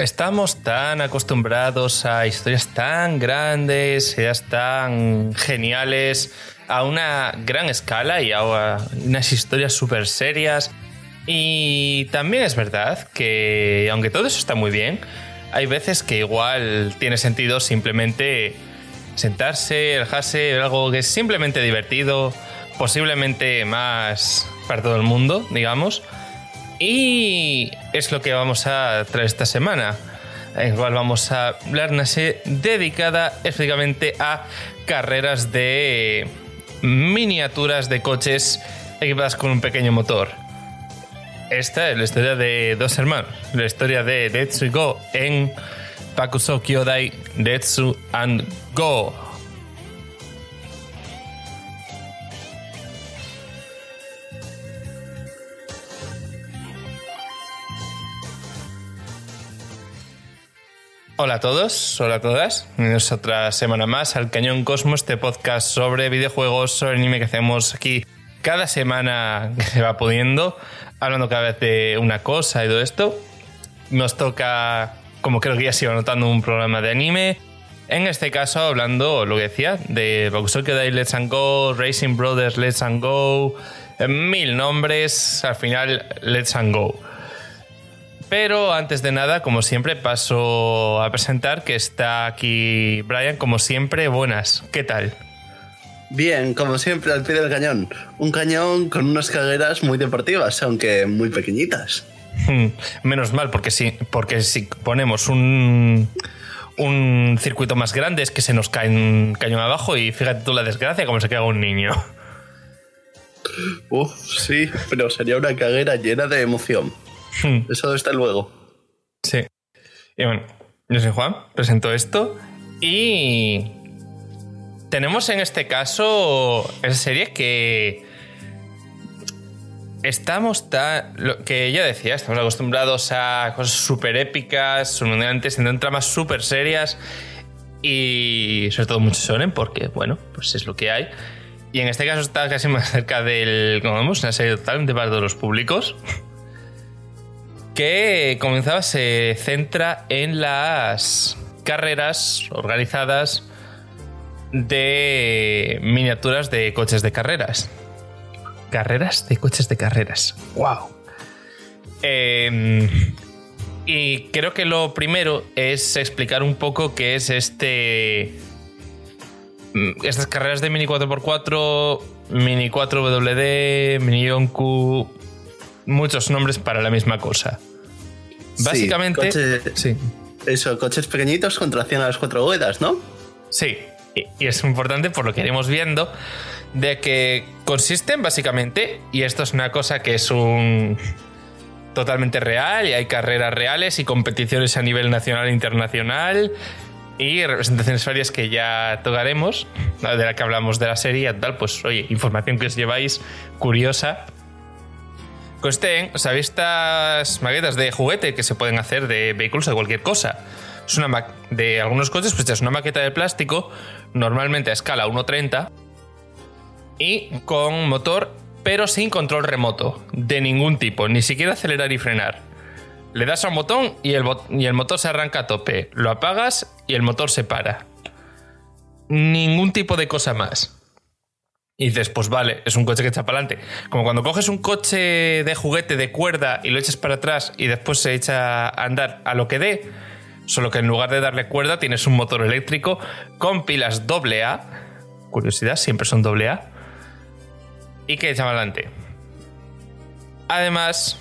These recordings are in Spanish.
Estamos tan acostumbrados a historias tan grandes, ideas tan geniales, a una gran escala y a unas historias súper serias. Y también es verdad que, aunque todo eso está muy bien, hay veces que igual tiene sentido simplemente sentarse, relajarse, algo que es simplemente divertido, posiblemente más para todo el mundo, digamos y es lo que vamos a traer esta semana. En cual vamos a hablar una serie dedicada específicamente a carreras de miniaturas de coches equipadas con un pequeño motor. Esta es la historia de dos hermanos, la historia de Detsu y Go en Pakuso Kyodai Detsu and Go. Hola a todos, hola a todas. Bienvenidos otra semana más al Cañón Cosmos, este podcast sobre videojuegos, sobre anime que hacemos aquí cada semana que se va pudiendo, hablando cada vez de una cosa y todo esto. Nos toca, como creo que ya se iba notando, un programa de anime. En este caso, hablando, lo que decía, de Bokusoku Dai Let's and Go, Racing Brothers Let's and Go, mil nombres, al final Let's and Go. Pero antes de nada, como siempre, paso a presentar que está aquí Brian, como siempre, buenas. ¿Qué tal? Bien, como siempre, al pie del cañón. Un cañón con unas cagueras muy deportivas, aunque muy pequeñitas. Hmm, menos mal, porque si, porque si ponemos un, un circuito más grande es que se nos cae un cañón abajo y fíjate tú la desgracia como se queda un niño. Uf, sí, pero sería una caguera llena de emoción. Hmm. Eso está luego. Sí. Y bueno, yo soy Juan, presento esto y tenemos en este caso esa serie que estamos tan. Lo que ya decía, estamos acostumbrados a cosas súper épicas, sorprendentes, en tramas súper serias y sobre todo mucho sonen porque, bueno, pues es lo que hay. Y en este caso está casi más cerca del. Como vemos, una serie totalmente para todos los públicos que comenzaba se centra en las carreras organizadas de miniaturas de coches de carreras. Carreras de coches de carreras. ¡Wow! Em, y creo que lo primero es explicar un poco qué es este. Mm, estas carreras de Mini 4x4, Mini 4WD, Mini Yonku, muchos nombres para la misma cosa. Básicamente. Sí, Eso, coches pequeñitos con tracción a las cuatro ruedas, ¿no? Sí. Y, es importante por lo que iremos viendo. De que consisten básicamente, y esto es una cosa que es un totalmente real, y hay carreras reales y competiciones a nivel nacional e internacional, y representaciones varias que ya tocaremos, de la que hablamos de la serie, tal, pues oye, información que os lleváis curiosa Consten, ¿sabéis estas maquetas de juguete que se pueden hacer de vehículos de cualquier cosa? Es una de algunos coches, pues es una maqueta de plástico, normalmente a escala 1.30 y con motor, pero sin control remoto, de ningún tipo, ni siquiera acelerar y frenar. Le das a un botón y el, y el motor se arranca a tope, lo apagas y el motor se para. Ningún tipo de cosa más. Y dices, pues vale, es un coche que echa para adelante. Como cuando coges un coche de juguete de cuerda y lo echas para atrás y después se echa a andar a lo que dé, solo que en lugar de darle cuerda tienes un motor eléctrico con pilas AA. Curiosidad, siempre son AA. Y que echa para adelante. Además,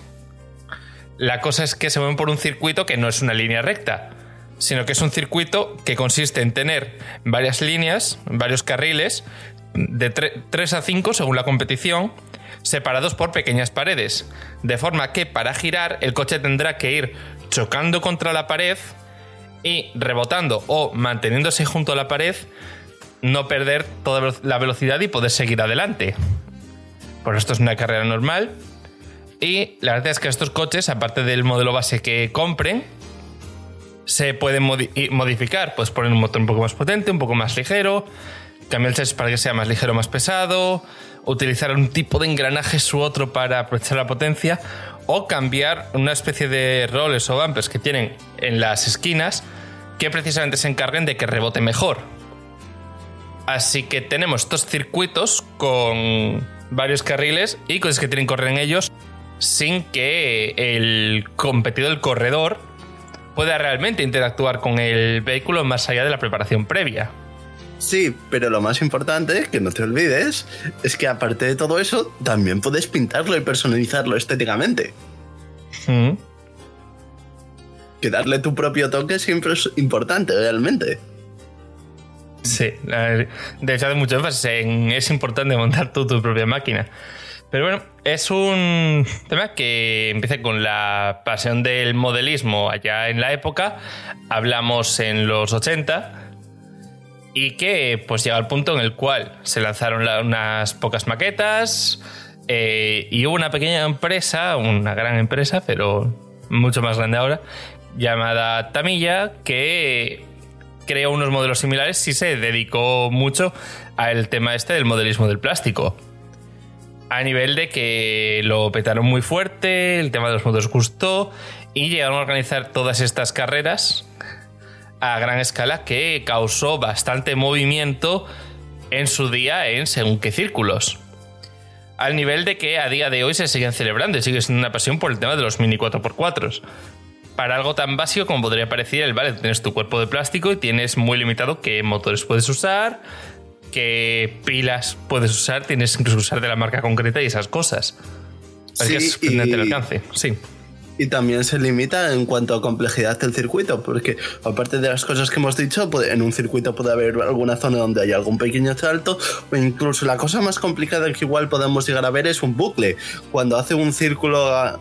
la cosa es que se mueven por un circuito que no es una línea recta, sino que es un circuito que consiste en tener varias líneas, varios carriles, de 3 a 5 según la competición, separados por pequeñas paredes, de forma que para girar el coche tendrá que ir chocando contra la pared y rebotando o manteniéndose junto a la pared, no perder toda la velocidad y poder seguir adelante. Por esto es una carrera normal. Y la verdad es que estos coches, aparte del modelo base que compren, se pueden modificar. Puedes poner un motor un poco más potente, un poco más ligero, Cambia el chasis para que sea más ligero, más pesado, utilizar un tipo de engranajes u otro para aprovechar la potencia, o cambiar una especie de roles o bumpers que tienen en las esquinas que precisamente se encarguen de que rebote mejor. Así que tenemos estos circuitos con varios carriles y cosas que tienen que correr en ellos sin que el competidor, el corredor, pueda realmente interactuar con el vehículo más allá de la preparación previa. Sí, pero lo más importante, que no te olvides, es que aparte de todo eso, también puedes pintarlo y personalizarlo estéticamente. Mm. Que darle tu propio toque siempre es importante, realmente. Sí, de hecho hace mucho énfasis en es importante montar tú tu propia máquina. Pero bueno, es un tema que empieza con la pasión del modelismo allá en la época. Hablamos en los 80 y que pues llega al punto en el cual se lanzaron unas pocas maquetas eh, y hubo una pequeña empresa, una gran empresa, pero mucho más grande ahora, llamada Tamilla, que creó unos modelos similares y se dedicó mucho al tema este del modelismo del plástico. A nivel de que lo petaron muy fuerte, el tema de los modelos gustó y llegaron a organizar todas estas carreras a gran escala que causó bastante movimiento en su día en según qué círculos. Al nivel de que a día de hoy se siguen celebrando y sigue siendo una pasión por el tema de los mini 4x4. Para algo tan básico como podría parecer el, vale, tienes tu cuerpo de plástico y tienes muy limitado qué motores puedes usar, qué pilas puedes usar, tienes que usar de la marca concreta y esas cosas. sí, es el alcance, sí y también se limita en cuanto a complejidad del circuito, porque aparte de las cosas que hemos dicho, en un circuito puede haber alguna zona donde hay algún pequeño salto, o incluso la cosa más complicada que igual podemos llegar a ver es un bucle. Cuando hace un círculo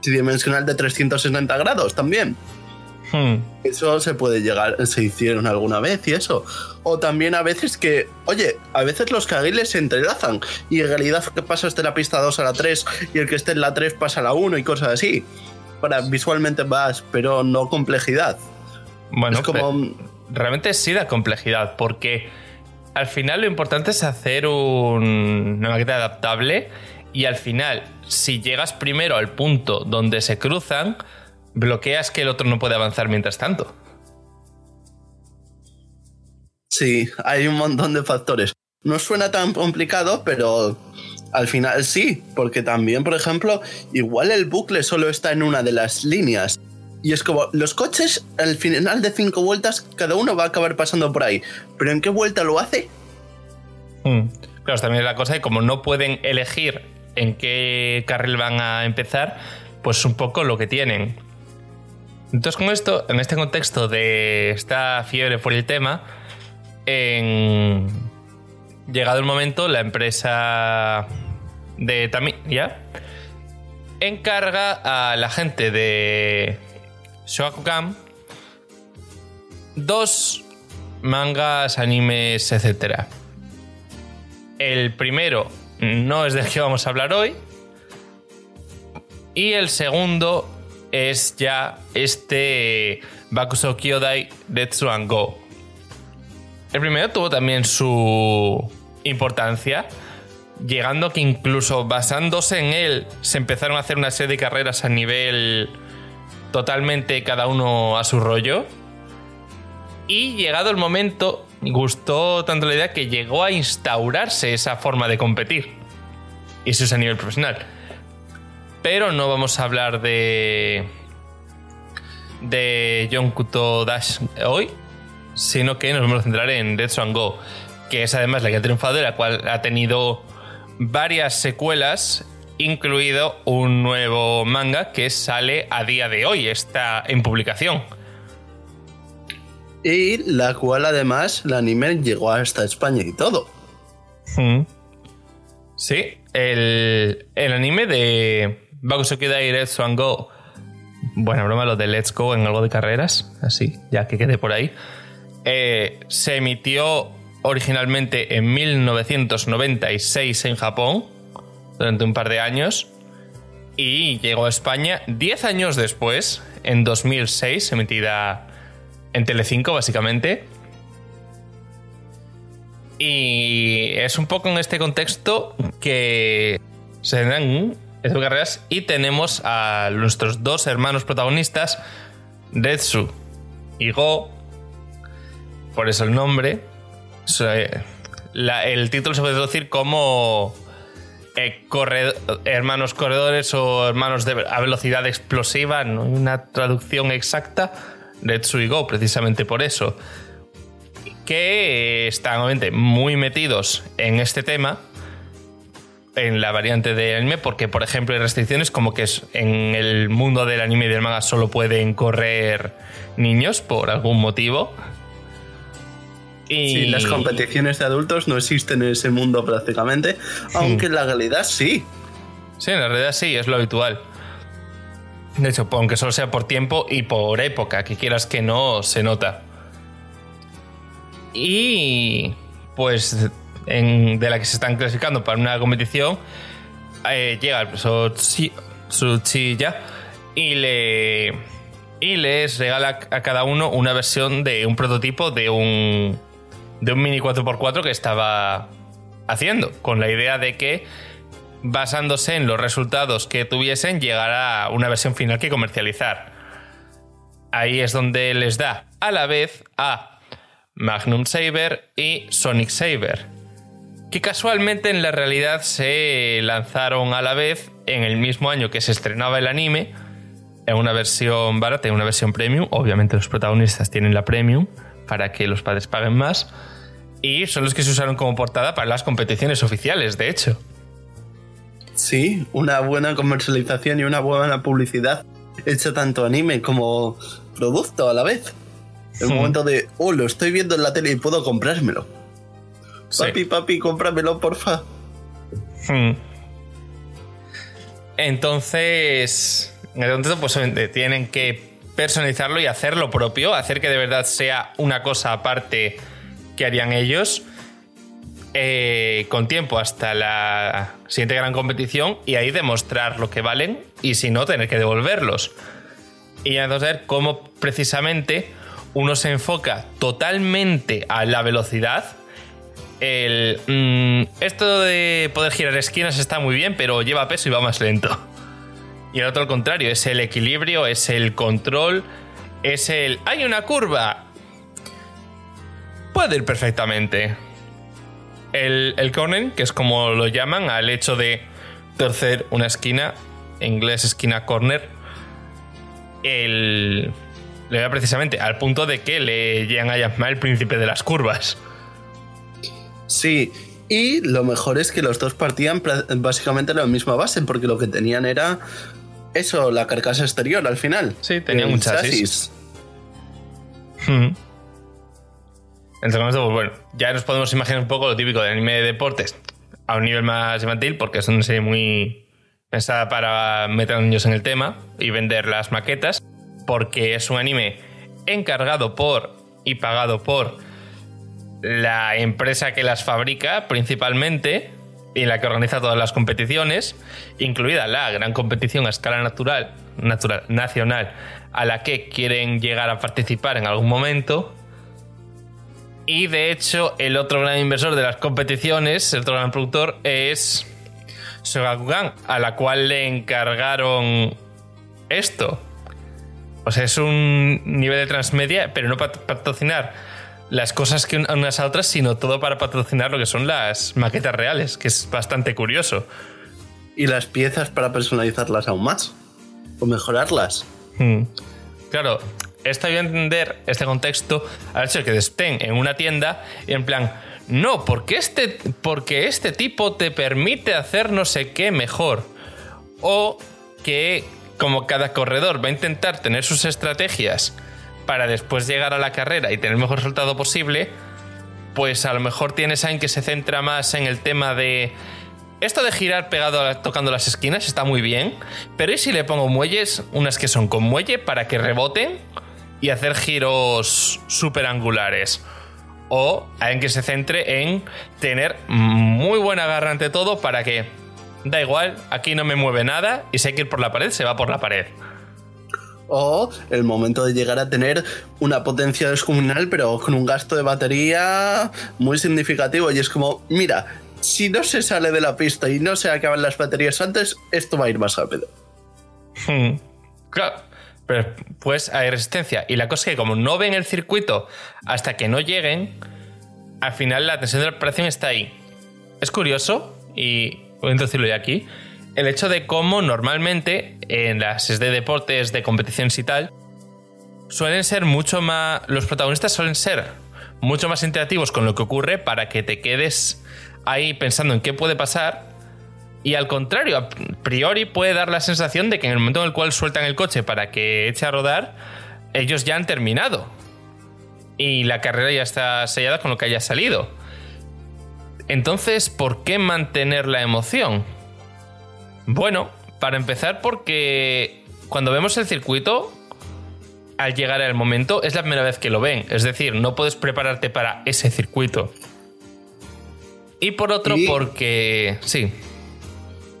tridimensional de 360 grados también. Hmm. Eso se puede llegar, se hicieron alguna vez y eso. O también a veces que, oye, a veces los carriles se entrelazan y en realidad que pasas de la pista 2 a la 3 y el que esté en la 3 pasa a la 1 y cosas así. Para visualmente más, pero no complejidad. Bueno, es como... realmente sí da complejidad porque al final lo importante es hacer una maqueta adaptable y al final, si llegas primero al punto donde se cruzan, bloqueas que el otro no puede avanzar mientras tanto. Sí, hay un montón de factores. No suena tan complicado, pero al final sí, porque también, por ejemplo, igual el bucle solo está en una de las líneas. Y es como, los coches al final de cinco vueltas, cada uno va a acabar pasando por ahí. Pero ¿en qué vuelta lo hace? Hmm. Claro, también es la cosa de como no pueden elegir en qué carril van a empezar, pues un poco lo que tienen. Entonces, con esto, en este contexto de esta fiebre por el tema, en... llegado el momento, la empresa de Tamiya encarga a la gente de Shogakukan dos mangas, animes, etc. El primero no es del que vamos a hablar hoy. Y el segundo es ya este Bakuso Kyodai Detsu and Go. El primero tuvo también su importancia, llegando que incluso basándose en él se empezaron a hacer una serie de carreras a nivel totalmente cada uno a su rollo. Y llegado el momento, gustó tanto la idea que llegó a instaurarse esa forma de competir. Y eso es a nivel profesional. Pero no vamos a hablar de. de Yonkuto Dash hoy, sino que nos vamos a centrar en Dead Swan Go, que es además la que ha triunfado y la cual ha tenido varias secuelas, incluido un nuevo manga que sale a día de hoy, está en publicación. Y la cual además el anime llegó hasta España y todo. Mm. Sí, el, el anime de Bakusokidai Let's Go. Buena broma, lo de Let's Go en algo de carreras, así, ya que quede por ahí. Eh, se emitió originalmente en 1996 en Japón, durante un par de años, y llegó a España 10 años después, en 2006, emitida en Telecinco básicamente. Y es un poco en este contexto que se dan carreras y tenemos a nuestros dos hermanos protagonistas, Retsu y Go, por eso el nombre. el título se puede traducir como eh, hermanos corredores o hermanos de, a velocidad explosiva. No hay una traducción exacta. Retsu y Go, precisamente por eso que están obviamente muy metidos en este tema, en la variante del anime, porque por ejemplo hay restricciones como que en el mundo del anime y del manga solo pueden correr niños por algún motivo. Y las competiciones de adultos no existen en ese mundo prácticamente, aunque en la realidad sí. Sí, en la realidad sí, es lo habitual. De hecho, aunque solo sea por tiempo y por época, que quieras que no, se nota. Y pues de la que se están clasificando para una competición, eh, llega el profesor Tsuchiya y le y les regala a cada uno una versión de un prototipo de un de un mini 4x4 que estaba haciendo con la idea de que basándose en los resultados que tuviesen llegará una versión final que comercializar. Ahí es donde les da a la vez a Magnum Saber y Sonic Saber, que casualmente en la realidad se lanzaron a la vez en el mismo año que se estrenaba el anime, en una versión barata y una versión premium. Obviamente los protagonistas tienen la premium para que los padres paguen más. Y son los que se usaron como portada para las competiciones oficiales, de hecho. Sí, una buena comercialización y una buena publicidad hecha tanto anime como producto a la vez. El hmm. momento de, oh, lo estoy viendo en la tele y puedo comprármelo. Papi, papi, cómpramelo, porfa. Hmm. Entonces, entonces, pues tienen que personalizarlo y hacer lo propio, hacer que de verdad sea una cosa aparte que harían ellos. Eh, con tiempo hasta la siguiente gran competición y ahí demostrar lo que valen y si no, tener que devolverlos. Y entonces ver cómo precisamente uno se enfoca totalmente a la velocidad. El, mm, esto de poder girar esquinas está muy bien, pero lleva peso y va más lento. Y el otro al contrario, es el equilibrio, es el control, es el... Hay una curva. Puede ir perfectamente. El, el que es como lo llaman, al hecho de torcer una esquina, en inglés esquina corner, el, le da precisamente al punto de que le llegan a llamar el príncipe de las curvas. Sí, y lo mejor es que los dos partían básicamente la misma base, porque lo que tenían era eso, la carcasa exterior al final. Sí, tenían un chasis. Hmm. Entonces, pues bueno, ya nos podemos imaginar un poco lo típico del anime de deportes a un nivel más infantil, porque es una serie muy pensada para meter a niños en el tema y vender las maquetas porque es un anime encargado por y pagado por la empresa que las fabrica principalmente y la que organiza todas las competiciones, incluida la gran competición a escala natural, natural, nacional a la que quieren llegar a participar en algún momento. Y de hecho, el otro gran inversor de las competiciones, el otro gran productor, es Sogakugan, a la cual le encargaron esto. O sea, es un nivel de transmedia, pero no para patrocinar las cosas que unas a otras, sino todo para patrocinar lo que son las maquetas reales, que es bastante curioso. Y las piezas para personalizarlas aún más. O mejorarlas. Hmm. Claro, hay que entender este contexto al hecho de que estén en una tienda y en plan, no, porque este, porque este tipo te permite hacer no sé qué mejor. O que como cada corredor va a intentar tener sus estrategias para después llegar a la carrera y tener el mejor resultado posible, pues a lo mejor tienes a alguien que se centra más en el tema de esto de girar pegado tocando las esquinas está muy bien, pero ¿y si le pongo muelles, unas que son con muelle para que reboten y hacer giros super angulares? O alguien que se centre en tener muy buena agarre ante todo para que da igual, aquí no me mueve nada y si hay que ir por la pared, se va por la pared. O el momento de llegar a tener una potencia descomunal, pero con un gasto de batería muy significativo. Y es como, mira, si no se sale de la pista y no se acaban las baterías antes, esto va a ir más rápido. Hmm. Claro. Pero pues hay resistencia. Y la cosa es que como no ven el circuito hasta que no lleguen, al final la tensión de la operación está ahí. Es curioso, y voy a introducirlo ya aquí, el hecho de cómo normalmente en las de deportes, de competiciones y tal, suelen ser mucho más. Los protagonistas suelen ser mucho más interactivos con lo que ocurre para que te quedes ahí pensando en qué puede pasar. Y al contrario, a priori puede dar la sensación de que en el momento en el cual sueltan el coche para que eche a rodar, ellos ya han terminado. Y la carrera ya está sellada con lo que haya salido. Entonces, ¿por qué mantener la emoción? Bueno, para empezar porque cuando vemos el circuito, al llegar al momento, es la primera vez que lo ven. Es decir, no puedes prepararte para ese circuito. Y por otro, porque... Sí.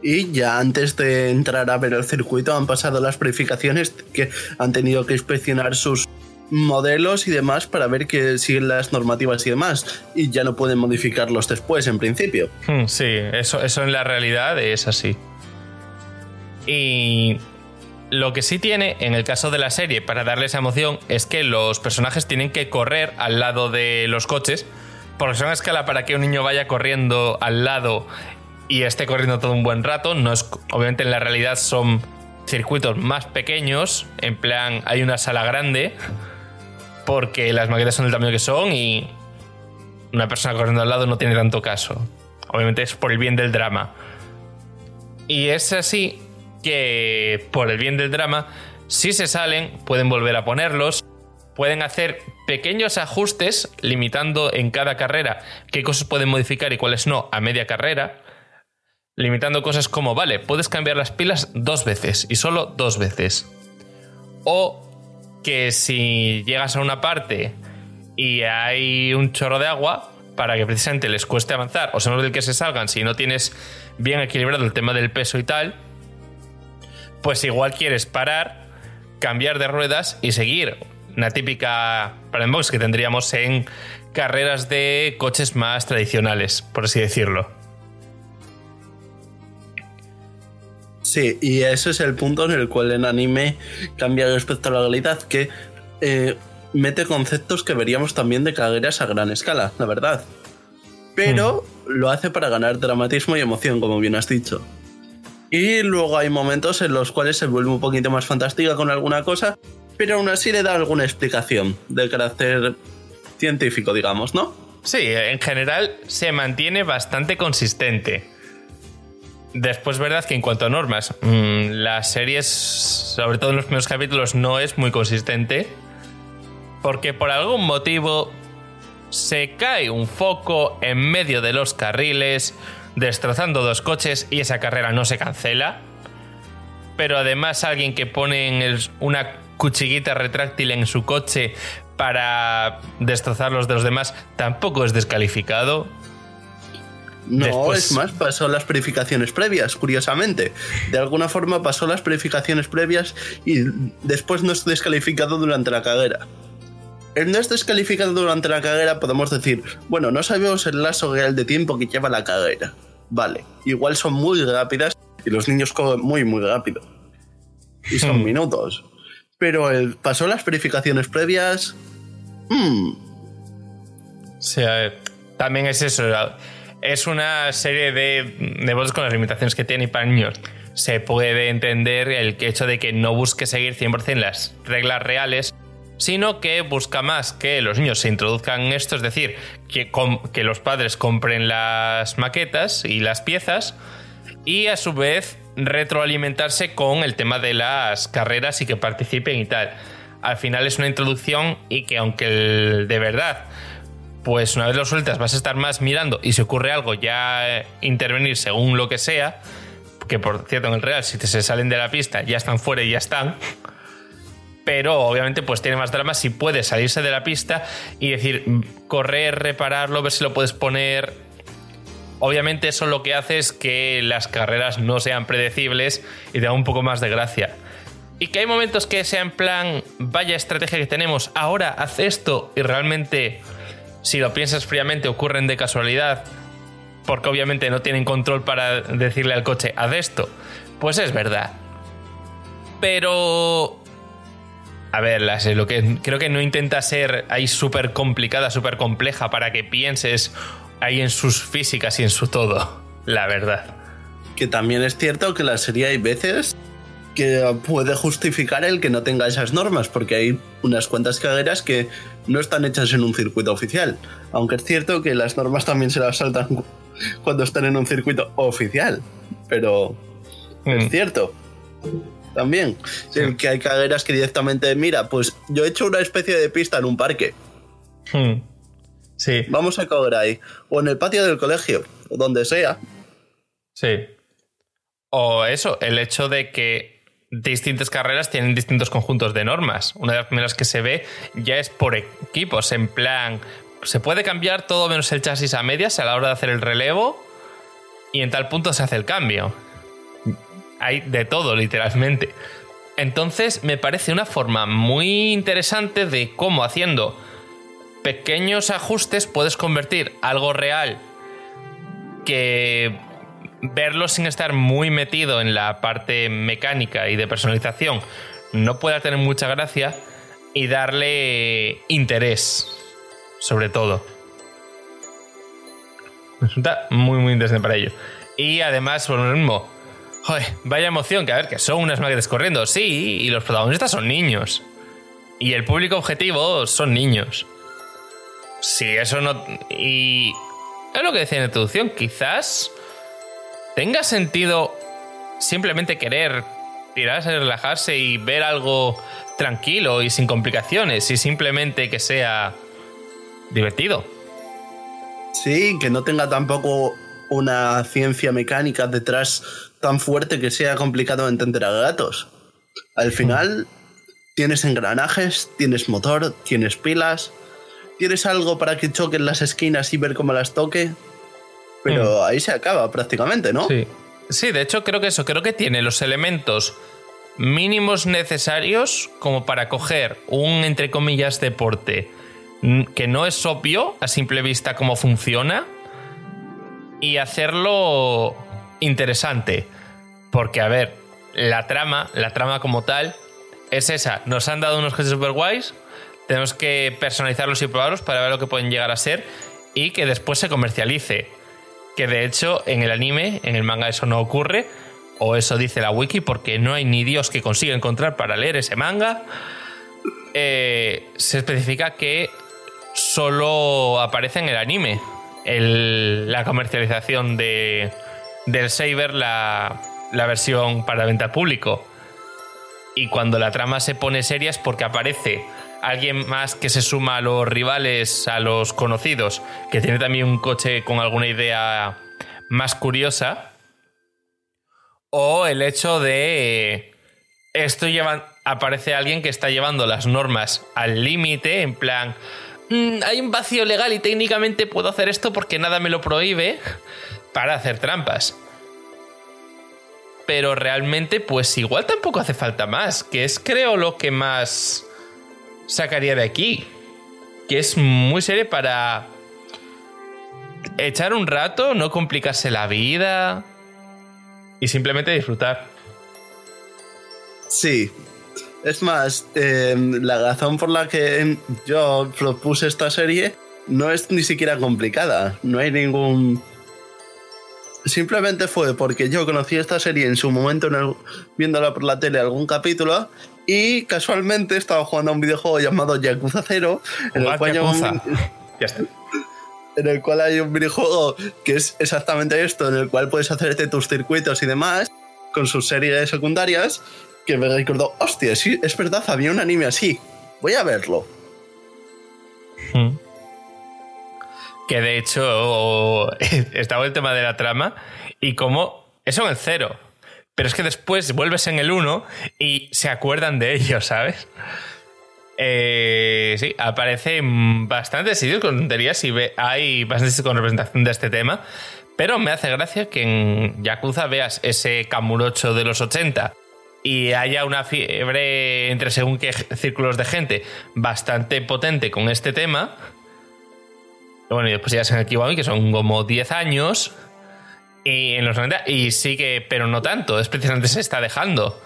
Y ya antes de entrar a ver el circuito han pasado las verificaciones que han tenido que inspeccionar sus modelos y demás para ver que siguen las normativas y demás. Y ya no pueden modificarlos después, en principio. Hmm, sí, eso, eso en la realidad es así. Y lo que sí tiene en el caso de la serie para darle esa emoción es que los personajes tienen que correr al lado de los coches, porque son a escala para que un niño vaya corriendo al lado y esté corriendo todo un buen rato. No es, obviamente en la realidad son circuitos más pequeños, en plan hay una sala grande, porque las maquetas son del tamaño que son y una persona corriendo al lado no tiene tanto caso. Obviamente es por el bien del drama. Y es así que por el bien del drama, si se salen, pueden volver a ponerlos, pueden hacer pequeños ajustes limitando en cada carrera qué cosas pueden modificar y cuáles no a media carrera, limitando cosas como, vale, puedes cambiar las pilas dos veces y solo dos veces. O que si llegas a una parte y hay un chorro de agua, para que precisamente les cueste avanzar, o sea, no del que se salgan, si no tienes bien equilibrado el tema del peso y tal, pues igual quieres parar, cambiar de ruedas y seguir. Una típica para box que tendríamos en carreras de coches más tradicionales, por así decirlo. Sí, y ese es el punto en el cual el anime cambia respecto a la realidad, que eh, mete conceptos que veríamos también de carreras a gran escala, la verdad. Pero hmm. lo hace para ganar dramatismo y emoción, como bien has dicho. Y luego hay momentos en los cuales se vuelve un poquito más fantástica con alguna cosa, pero aún así le da alguna explicación de carácter científico, digamos, ¿no? Sí, en general se mantiene bastante consistente. Después, verdad que en cuanto a normas, mm, las series, sobre todo en los primeros capítulos, no es muy consistente. Porque por algún motivo se cae un foco en medio de los carriles, destrozando dos coches y esa carrera no se cancela. Pero además alguien que pone una cuchillita retráctil en su coche para destrozar los de los demás tampoco es descalificado. No, es más, pasó las verificaciones previas, curiosamente. De alguna forma pasó las verificaciones previas y después no es descalificado durante la carrera. El no es descalificado durante la carrera, podemos decir, bueno, no sabemos el lazo real de tiempo que lleva la carrera vale, igual son muy rápidas y los niños corren muy, muy rápido. Y son hmm. minutos. Pero el, pasó las verificaciones previas. Hmm. Sí, también es eso. Es una serie de, de votos con las limitaciones que tiene y para niños. Se puede entender el hecho de que no busque seguir 100% las reglas reales sino que busca más que los niños se introduzcan en esto, es decir, que, que los padres compren las maquetas y las piezas y a su vez retroalimentarse con el tema de las carreras y que participen y tal. Al final es una introducción y que aunque de verdad, pues una vez lo sueltas vas a estar más mirando y si ocurre algo ya intervenir según lo que sea, que por cierto en el real si te se salen de la pista ya están fuera y ya están pero obviamente pues tiene más drama si puedes salirse de la pista y decir, correr, repararlo, ver si lo puedes poner. Obviamente eso lo que hace es que las carreras no sean predecibles y te da un poco más de gracia. Y que hay momentos que sea en plan, vaya estrategia que tenemos, ahora haz esto y realmente, si lo piensas fríamente, ocurren de casualidad, porque obviamente no tienen control para decirle al coche, haz esto. Pues es verdad. Pero... A ver, lo que creo que no intenta ser ahí súper complicada, súper compleja para que pienses ahí en sus físicas y en su todo, la verdad. Que también es cierto que la serie hay veces que puede justificar el que no tenga esas normas, porque hay unas cuantas carreras que no están hechas en un circuito oficial. Aunque es cierto que las normas también se las saltan cuando están en un circuito oficial. Pero es mm. cierto. También. Que hay carreras que directamente, mira, pues yo he hecho una especie de pista en un parque. Mm. Sí. Vamos a correr ahí. O en el patio del colegio, o donde sea. Sí. O eso, el hecho de que distintas carreras tienen distintos conjuntos de normas. Una de las primeras que se ve ya es por equipos, en plan, se puede cambiar todo menos el chasis a medias a la hora de hacer el relevo y en tal punto se hace el cambio. Hay de todo, literalmente. Entonces me parece una forma muy interesante de cómo haciendo pequeños ajustes puedes convertir algo real que verlo sin estar muy metido en la parte mecánica y de personalización no pueda tener mucha gracia y darle interés, sobre todo. Resulta muy, muy interesante para ello. Y además, por lo mismo, vaya emoción que a ver, que son unas máquinas corriendo, sí, y los protagonistas son niños. Y el público objetivo son niños. Sí, eso no. Y. Es lo que decía en la introducción, quizás tenga sentido simplemente querer tirarse, relajarse y ver algo tranquilo y sin complicaciones y simplemente que sea divertido. Sí, que no tenga tampoco una ciencia mecánica detrás tan fuerte que sea complicado entender a gatos. Al final tienes engranajes, tienes motor, tienes pilas, tienes algo para que choquen las esquinas y ver cómo las toque. Pero mm. ahí se acaba prácticamente, ¿no? Sí. Sí, de hecho creo que eso, creo que tiene los elementos mínimos necesarios como para coger un, entre comillas, deporte que no es obvio a simple vista cómo funciona y hacerlo interesante. Porque, a ver, la trama, la trama como tal, es esa. Nos han dado unos coches super guays, tenemos que personalizarlos y probarlos para ver lo que pueden llegar a ser y que después se comercialice. Que de hecho en el anime, en el manga eso no ocurre, o eso dice la wiki, porque no hay ni Dios que consiga encontrar para leer ese manga. Eh, se especifica que solo aparece en el anime la comercialización de, del Saber, la, la versión para venta público. Y cuando la trama se pone seria es porque aparece alguien más que se suma a los rivales, a los conocidos, que tiene también un coche con alguna idea más curiosa. O el hecho de esto lleva, aparece alguien que está llevando las normas al límite, en plan, mm, hay un vacío legal y técnicamente puedo hacer esto porque nada me lo prohíbe para hacer trampas. Pero realmente, pues igual tampoco hace falta más, que es creo lo que más sacaría de aquí. Que es muy serio para echar un rato, no complicarse la vida y simplemente disfrutar. Sí. Es más, em, la razón por la que yo propuse esta serie no es ni siquiera complicada. No hay ningún... Simplemente fue porque yo conocí esta serie en su momento, viéndola por la tele algún capítulo, y casualmente estaba jugando a un videojuego llamado Yakuza 0, en el, cual hay un, en el cual hay un videojuego que es exactamente esto, en el cual puedes hacerte tus circuitos y demás, con sus series secundarias, que me recordó, hostia, sí, es verdad, había un anime así, voy a verlo. Hmm. Que de hecho estaba el tema de la trama y como eso en el cero. Pero es que después vuelves en el 1 y se acuerdan de ello, ¿sabes? Eh, sí, aparecen bastantes sitios con tonterías y hay bastantes con representación de este tema. Pero me hace gracia que en Yakuza veas ese Kamurocho de los 80 y haya una fiebre entre según qué círculos de gente bastante potente con este tema. Bueno, y después ya se han equivocado, que son como 10 años. Y en los 90, y sigue, pero no tanto, es precisamente se está dejando.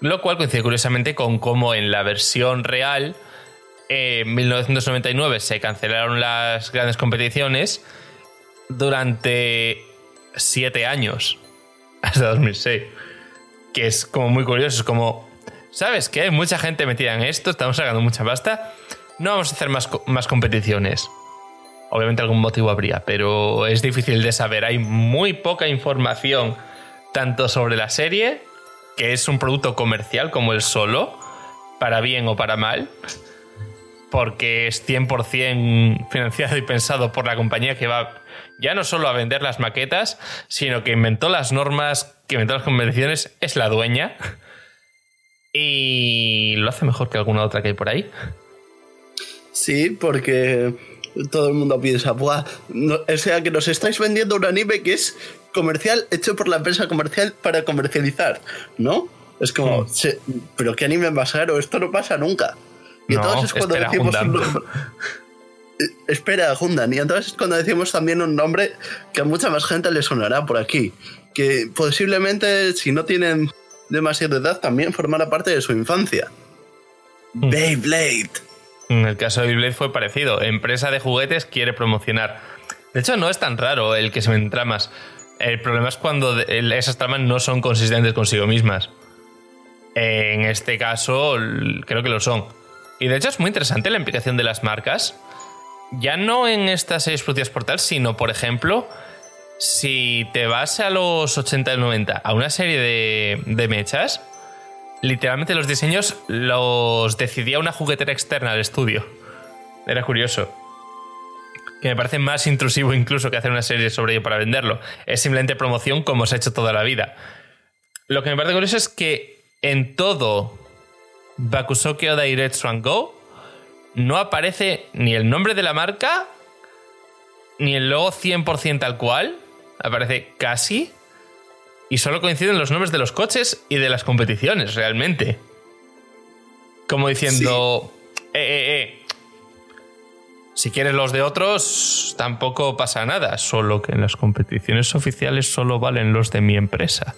Lo cual coincide curiosamente con cómo en la versión real, en 1999 se cancelaron las grandes competiciones durante 7 años, hasta 2006. Que es como muy curioso, es como, ¿sabes qué? Mucha gente metida en esto, estamos sacando mucha pasta, no vamos a hacer más, más competiciones. Obviamente algún motivo habría, pero es difícil de saber. Hay muy poca información tanto sobre la serie, que es un producto comercial como el solo, para bien o para mal, porque es 100% financiado y pensado por la compañía que va ya no solo a vender las maquetas, sino que inventó las normas, que inventó las convenciones, es la dueña. Y lo hace mejor que alguna otra que hay por ahí. Sí, porque todo el mundo piensa, Buah, o sea que nos estáis vendiendo un anime que es comercial, hecho por la empresa comercial para comercializar, ¿no? Es como, hmm. pero ¿qué anime más raro? Esto no pasa nunca. Y entonces es cuando decimos un nombre. Espera, Hundan. Y entonces es cuando decimos también un nombre que a mucha más gente le sonará por aquí. Que posiblemente, si no tienen demasiada edad, también formará parte de su infancia. Hmm. Beyblade. En el caso de Beyblade fue parecido. Empresa de juguetes quiere promocionar. De hecho, no es tan raro el que se ven tramas. El problema es cuando esas tramas no son consistentes consigo mismas. En este caso, creo que lo son. Y de hecho es muy interesante la implicación de las marcas. Ya no en estas series producidas por tal, sino, por ejemplo, si te vas a los 80 y 90 a una serie de, de mechas, literalmente los diseños los decidía una juguetera externa al estudio. Era curioso. Que me parece más intrusivo incluso que hacer una serie sobre ello para venderlo. Es simplemente promoción como se ha hecho toda la vida. Lo que me parece curioso es que en todo Bakusoke Oda and Go no aparece ni el nombre de la marca ni el logo 100% tal cual. Aparece casi y solo coinciden los nombres de los coches y de las competiciones, realmente. Como diciendo, eh, eh, eh. Si quieres los de otros, tampoco pasa nada, solo que en las competiciones oficiales solo valen los de mi empresa.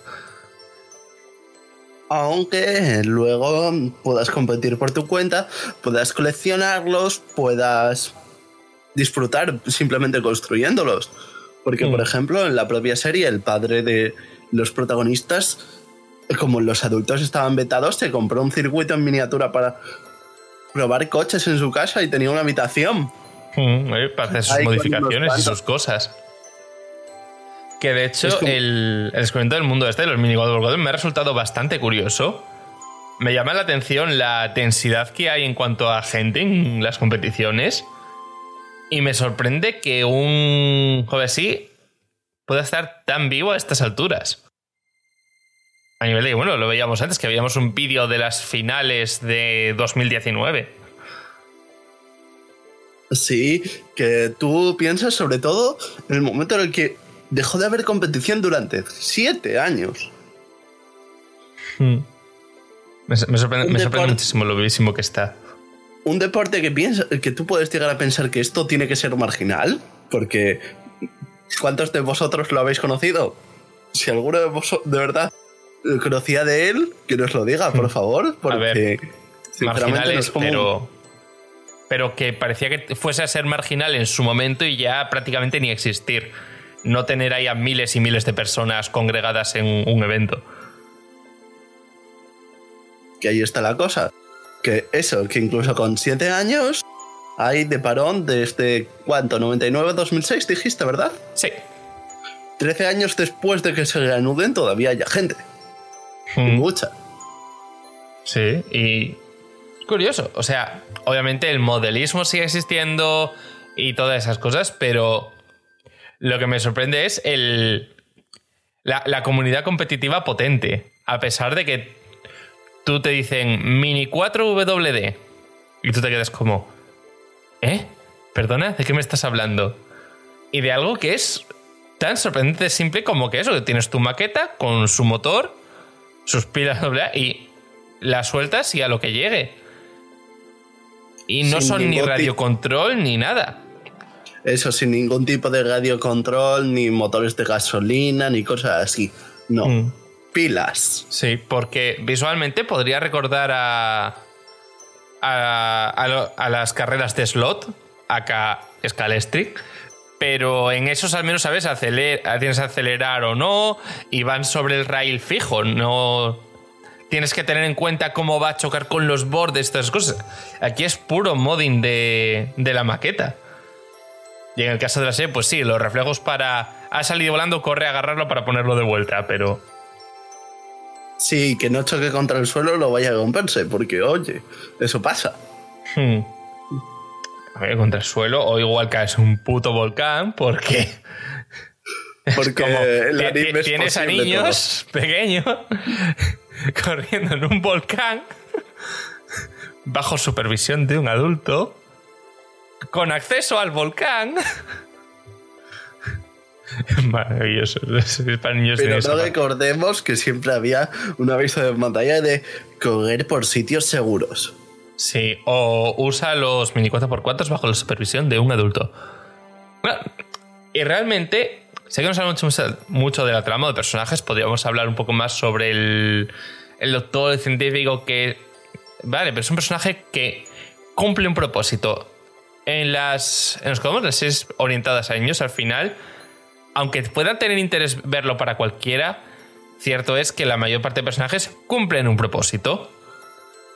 Aunque luego puedas competir por tu cuenta, puedas coleccionarlos, puedas disfrutar simplemente construyéndolos. Porque, por mm. ejemplo, en la propia serie, el padre de, los protagonistas, como los adultos estaban vetados, se compró un circuito en miniatura para probar coches en su casa y tenía una habitación. Mm, para hacer sus modificaciones y sus cosas. Que de hecho, el, el, descubrimiento del mundo este de los mini God me ha resultado bastante curioso. Me llama la atención la densidad que hay en cuanto a gente en las competiciones. Y me sorprende que un joven así pueda estar tan vivo a estas alturas. A nivel de, bueno, lo veíamos antes, que veíamos un vídeo de las finales de 2019. Sí, que tú piensas sobre todo en el momento en el que dejó de haber competición durante siete años. Hmm. Me, sorprende, muchísimo lo vivísimo que está. Un deporte que, piensa, que tú puedes llegar a pensar que esto tiene que ser marginal, porque ¿Cuántos de vosotros lo habéis conocido? Si alguno de vosotros de verdad conocía de él, que nos lo diga, por hmm. favor. Porque, a ver, marginales, pero, pero que parecía que fuese a ser marginal en su momento y ya prácticamente ni existir. No tener ahí a miles y miles de personas congregadas en un evento. Que ahí está la cosa. Que eso, que incluso con siete años hay de parón desde, ¿cuánto? 99-2006 dijiste, ¿verdad? Sí. 13 años después de que se reanuden todavía hay gente. Hmm. Mucha. Sí, y curioso. O sea, obviamente el modelismo sigue existiendo y todas esas cosas, pero lo que me sorprende es el, la, la comunidad competitiva potente. A pesar de que tú te dicen Mini 4WD y tú te quedas como, ¿Eh? ¿Perdona? ¿De qué me estás hablando? Y de algo que es tan sorprendente simple como que eso, que tienes tu maqueta con su motor sus pilas AA y las sueltas y a lo que llegue. Y no son ni radiocontrol ni nada. Eso, sin ningún tipo de radiocontrol, ni motores de gasolina, ni cosas así. No. Mm. Pilas. Sí, porque visualmente podría recordar a. a, las carreras de slot, acá Scalestric. Pero en esos al menos sabes tienes que acelerar o no y van sobre el rail fijo, no tienes que tener en cuenta cómo va a chocar con los bordes, estas cosas. Aquí es puro modding de, de la maqueta. Y en el caso de la serie, pues sí, los reflejos para. Ha salido volando, corre a agarrarlo para ponerlo de vuelta, pero. Sí, que no choque contra el suelo lo vaya a romperse, porque oye, eso pasa. Hmm. contra el suelo, o igual que es un puto volcán, porque. Porque tienes a niños pequeños corriendo en un volcán bajo supervisión de un adulto con acceso al volcán. Maravilloso. Para niños Pero no recordemos que siempre había un aviso de pantalla de correr por sitios seguros. Sí, o usa los mini 4x4 bajo la supervisión de un adulto. y realmente, sé que nos hablamos mucho, mucho de la trama de personajes, podríamos hablar un poco más sobre el, el doctor, el científico que... Vale, pero es un personaje que cumple un propósito en las. En los cómics, las series orientadas a niños, al final, aunque puedan tener interés verlo para cualquiera, cierto es que la mayor parte de personajes cumplen un propósito.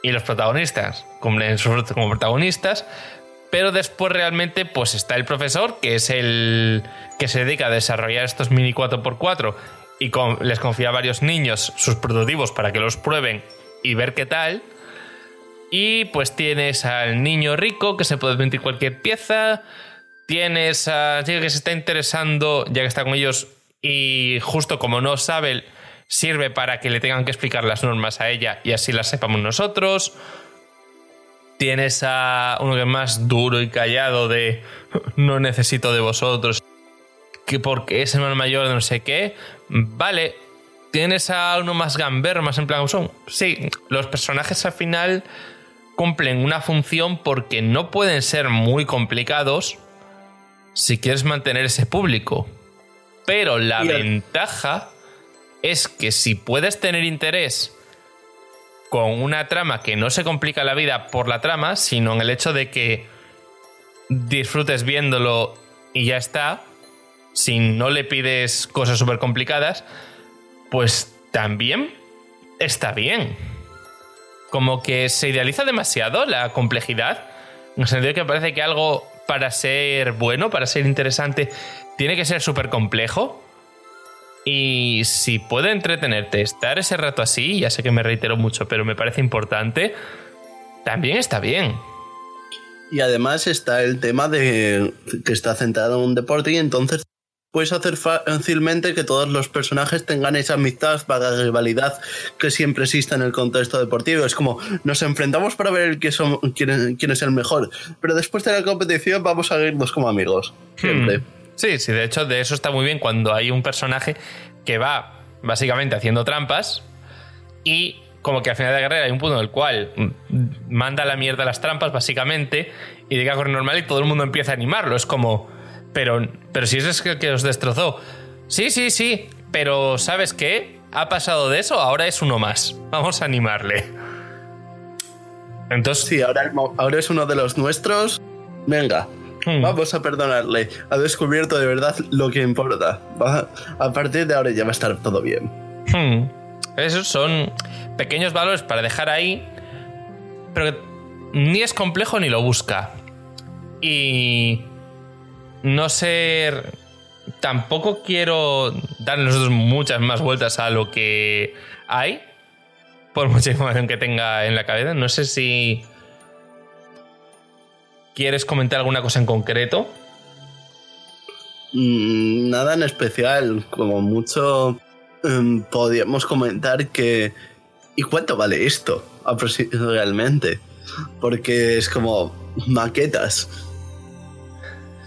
Y los protagonistas cumplen su como protagonistas. Pero después realmente, pues está el profesor, que es el que se dedica a desarrollar estos mini 4x4 y les confía a varios niños sus prototipos para que los prueben y ver qué tal. Y pues tienes al niño rico que se puede vender cualquier pieza. Tienes a chica que se está interesando, ya que está con ellos, y justo como no sabe, sirve para que le tengan que explicar las normas a ella y así las sepamos nosotros. Tienes a uno que es más duro y callado de no necesito de vosotros, que porque es hermano mayor de no sé qué. Vale, tienes a uno más gamber, más en plan son. Sí, los personajes al final cumplen una función porque no pueden ser muy complicados si quieres mantener ese público. Pero la ventaja es que si puedes tener interés con una trama que no se complica la vida por la trama, sino en el hecho de que disfrutes viéndolo y ya está, si no le pides cosas súper complicadas, pues también está bien como que se idealiza demasiado la complejidad. En el sentido que parece que algo para ser bueno, para ser interesante, tiene que ser súper complejo. Y si puede entretenerte estar ese rato así, ya sé que me reitero mucho, pero me parece importante, también está bien. Y además está el tema de que está centrado en un deporte y entonces puedes hacer fácilmente que todos los personajes tengan esa amistad, vaga rivalidad que siempre existe en el contexto deportivo. Es como nos enfrentamos para ver quién, es el mejor, pero después de la competición vamos a irnos como amigos. Siempre. Hmm. Sí, sí, de hecho, de eso está muy bien cuando hay un personaje que va básicamente haciendo trampas y como que al final de la carrera hay un punto en el cual manda la mierda las trampas, básicamente, y diga correr normal y todo el mundo empieza a animarlo. Es como pero, pero si es el que os destrozó. Sí, sí, sí. Pero ¿sabes qué? Ha pasado de eso, ahora es uno más. Vamos a animarle. Entonces. Sí, ahora, ahora es uno de los nuestros. Venga, hmm. Vamos a perdonarle. Ha descubierto de verdad lo que importa. a partir de ahora ya va a estar todo bien. Hmm. Esos son pequeños valores para dejar ahí. Pero ni es complejo ni lo busca. Y no ser. Tampoco quiero dar nosotros muchas más vueltas a lo que hay, por mucha información que tenga en la cabeza. No sé si. ¿Quieres comentar alguna cosa en concreto? Mm, nada en especial. Como mucho. Em, podríamos comentar que. ¿Y cuánto vale esto? Realmente. Porque es como maquetas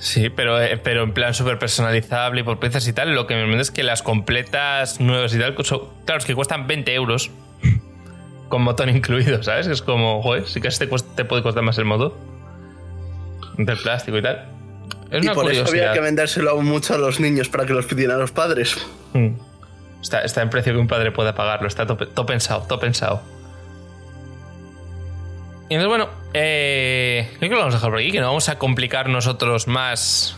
Sí, pero, eh, pero en plan súper personalizable y por piezas y tal. Lo que me entiendo es que las completas nuevas y tal, claro, es que cuestan 20 euros con botón incluido, ¿sabes? Es como, joder, sí que te, te puede costar más el modo del plástico y tal. Es y por eso había que vendérselo mucho a los niños para que los pidieran a los padres. Está, está, en precio que un padre pueda pagarlo, está todo, pensado, todo pensado. Y entonces, bueno, eh, creo que lo vamos a dejar por aquí, que no vamos a complicar nosotros más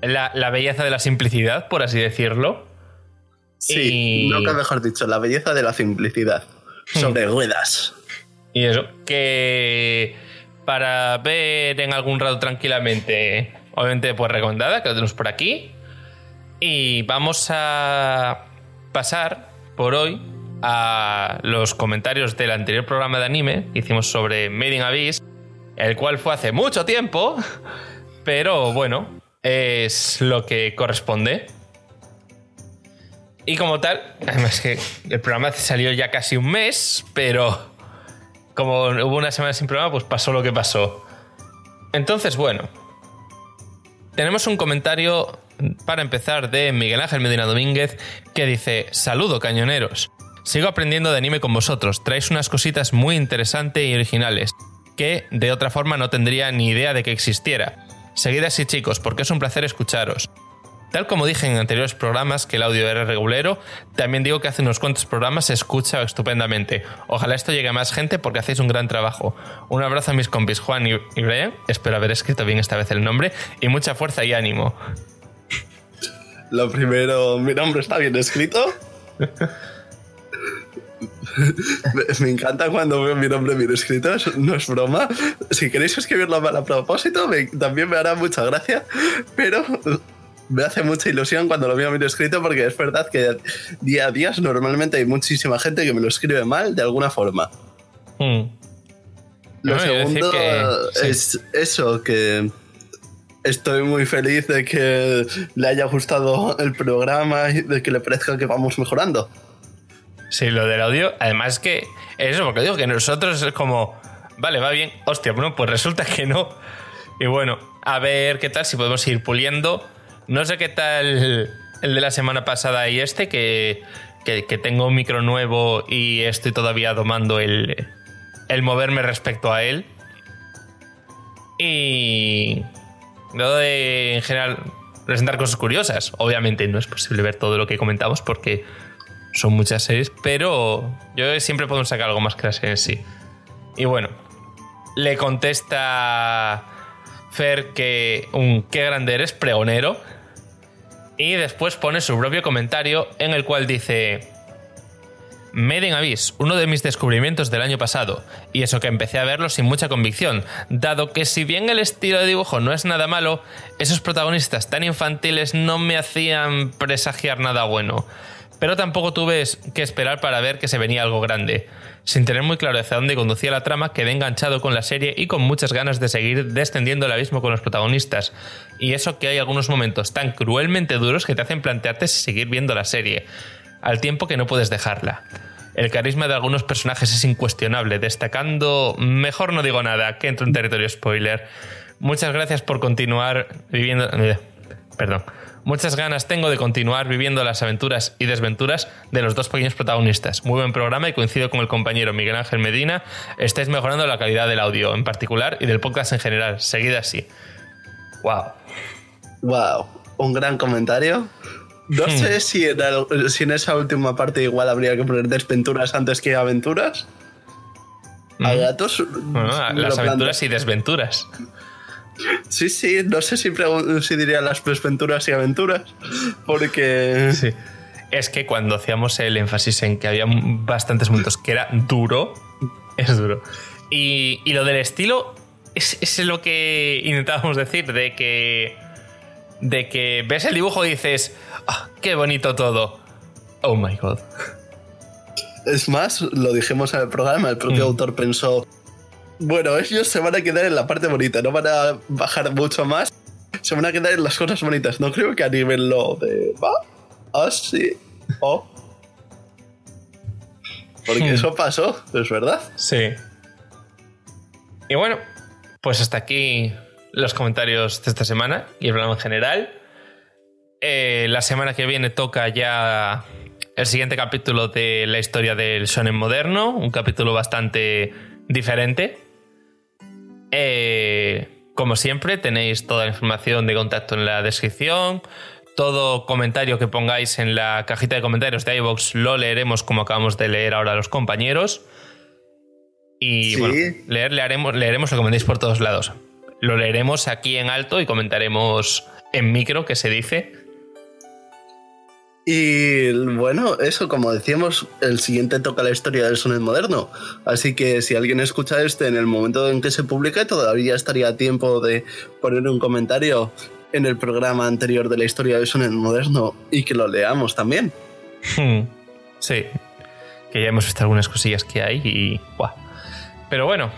la, belleza de la simplicidad, por así decirlo. Sí, no cabe mejor dicho, la belleza de la simplicidad. Hmm. Sobre ruedas. Y eso, que para ver en algún rato tranquilamente, obviamente pues recomendada, que lo tenemos por aquí. Y vamos a pasar por hoy a los comentarios del anterior programa de anime que hicimos sobre Made in Abyss, el cual fue hace mucho tiempo, pero bueno, es lo que corresponde. Y como tal, además que el programa salió ya casi un mes, pero como hubo una semana sin programa, pues pasó lo que pasó. Entonces, bueno, tenemos un comentario para empezar de Miguel Ángel Medina Domínguez que dice, saludo cañoneros. Sigo aprendiendo de anime con vosotros, traéis unas cositas muy interesantes y originales, que de otra forma no tendría ni idea de que existiera. Seguid así chicos, porque es un placer escucharos. Tal como dije en anteriores programas que el audio era regulero, también digo que hace unos cuantos programas se escucha estupendamente. Ojalá esto llegue a más gente porque hacéis un gran trabajo. Un abrazo a mis compis Juan y Brian, espero haber escrito bien esta vez el nombre, y mucha fuerza y ánimo. Lo primero, mi nombre está bien escrito. me, encanta cuando veo mi nombre bien escrito, no es broma. Si queréis escribirlo mal a propósito, también me hará mucha gracia, pero me hace mucha ilusión cuando lo veo bien escrito porque es verdad que día a día normalmente hay muchísima gente que me lo escribe mal de alguna forma. Hmm. Lo segundo es eso, que estoy muy feliz de que le haya gustado el programa y de que le parezca que vamos mejorando. Sí, lo del audio, además que eso, porque digo que nosotros es como, vale, va bien, hostia, bueno, pues resulta que no. Y bueno, a ver qué tal, si podemos ir puliendo. No sé qué tal el de la semana pasada y este, que, que, tengo un micro nuevo y estoy todavía domando el, el moverme respecto a él. Y lo de, en general, presentar cosas curiosas. Obviamente no es posible ver todo lo que comentamos porque son muchas series, pero yo siempre puedo sacar algo más que la serie en sí. Y bueno, le contesta Fer que un qué grande eres, pregonero. Y después pone su propio comentario en el cual dice: Made in Abyss, uno de mis descubrimientos del año pasado, y eso que empecé a verlo sin mucha convicción, dado que si bien el estilo de dibujo no es nada malo, esos protagonistas tan infantiles no me hacían presagiar nada bueno pero tampoco tuve que esperar para ver que se venía algo grande. Sin tener muy claro hacia dónde conducía la trama, quedé enganchado con la serie y con muchas ganas de seguir descendiendo el abismo con los protagonistas. Y eso que hay algunos momentos tan cruelmente duros que te hacen plantearte seguir viendo la serie, al tiempo que no puedes dejarla. El carisma de algunos personajes es incuestionable, destacando, mejor no digo nada, que entro en territorio spoiler. Muchas gracias por continuar viviendo... Eh, perdón. Muchas ganas tengo de continuar viviendo las aventuras y desventuras de los dos pequeños protagonistas. Muy buen programa y coincido con el compañero Miguel Ángel Medina. Estáis mejorando la calidad del audio en particular y del podcast en general. Seguid así. Wow. Wow. Un gran comentario. No hmm. sé si en, esa última parte igual habría que poner desventuras antes que aventuras. A hmm. gatos. las aventuras y desventuras. Sí, sí, no sé si, si diría las desventuras y aventuras, porque... Sí. Es que cuando hacíamos el énfasis en que había bastantes momentos que era duro, es duro. Y, lo del estilo es, es, lo que intentábamos decir, de que, de que ves el dibujo y dices, ah, qué bonito todo. Oh my god. Es más, lo dijimos en el programa, el propio mm. autor pensó, bueno, ellos se van a quedar en la parte bonita, no van a bajar mucho más. Se van a quedar en las cosas bonitas. No creo que animen lo de. ¿Va? Ah, sí. Oh. Porque hmm. eso pasó, es verdad. Sí. Y bueno, pues hasta aquí los comentarios de esta semana y el programa en general. Eh, la semana que viene toca ya el siguiente capítulo de la historia del shonen moderno, un capítulo bastante diferente. Eh, como siempre, tenéis toda la información de contacto en la descripción. Todo comentario que pongáis en la cajita de comentarios de iVoox lo leeremos como acabamos de leer ahora los compañeros. Y bueno, leer, leeremos, leeremos lo que mandéis por todos lados. Lo leeremos aquí en alto y comentaremos en micro, que se dice. Y bueno, eso, como decíamos, el siguiente toca la historia del sonido moderno. Así que si alguien escucha este en el momento en que se publique, todavía estaría a tiempo de poner un comentario en el programa anterior de la historia del sonido moderno y que lo leamos también. Hmm. Sí, que ya hemos visto algunas cosillas que hay y... Pero bueno,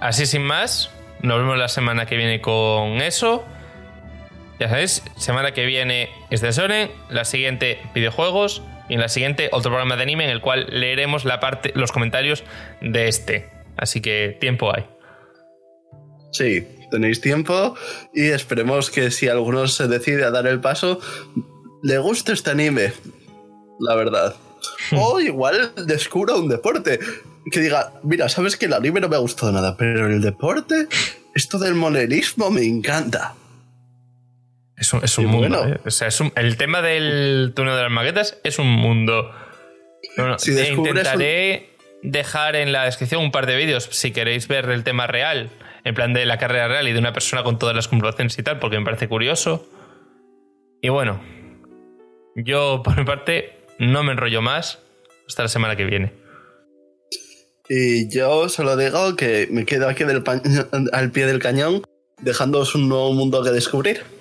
así sin más, nos vemos la semana que viene con eso. Ya sabéis, semana que viene es de Sonen, la siguiente videojuegos y en la siguiente otro programa de anime en el cual leeremos la parte, los comentarios de este. Así que tiempo hay. Sí, tenéis tiempo y esperemos que si alguno se decide a dar el paso, le guste este anime, la verdad. o igual descubra un deporte que diga, mira, sabes que el anime no me ha gustado nada, pero el deporte, esto del monerismo me encanta. Es un, es un mundo. ¿eh? O sea, el tema del túnel de las maquetas es un mundo. intentaré dejar en la descripción un par de vídeos si queréis ver el tema real, en plan de la carrera real y de una persona con todas las comprobaciones y tal, porque me parece curioso. Y bueno, yo por mi parte no me enrollo más. Hasta la semana que viene. Y yo solo digo que me quedo aquí del al pie del cañón, dejándoos un nuevo mundo que descubrir.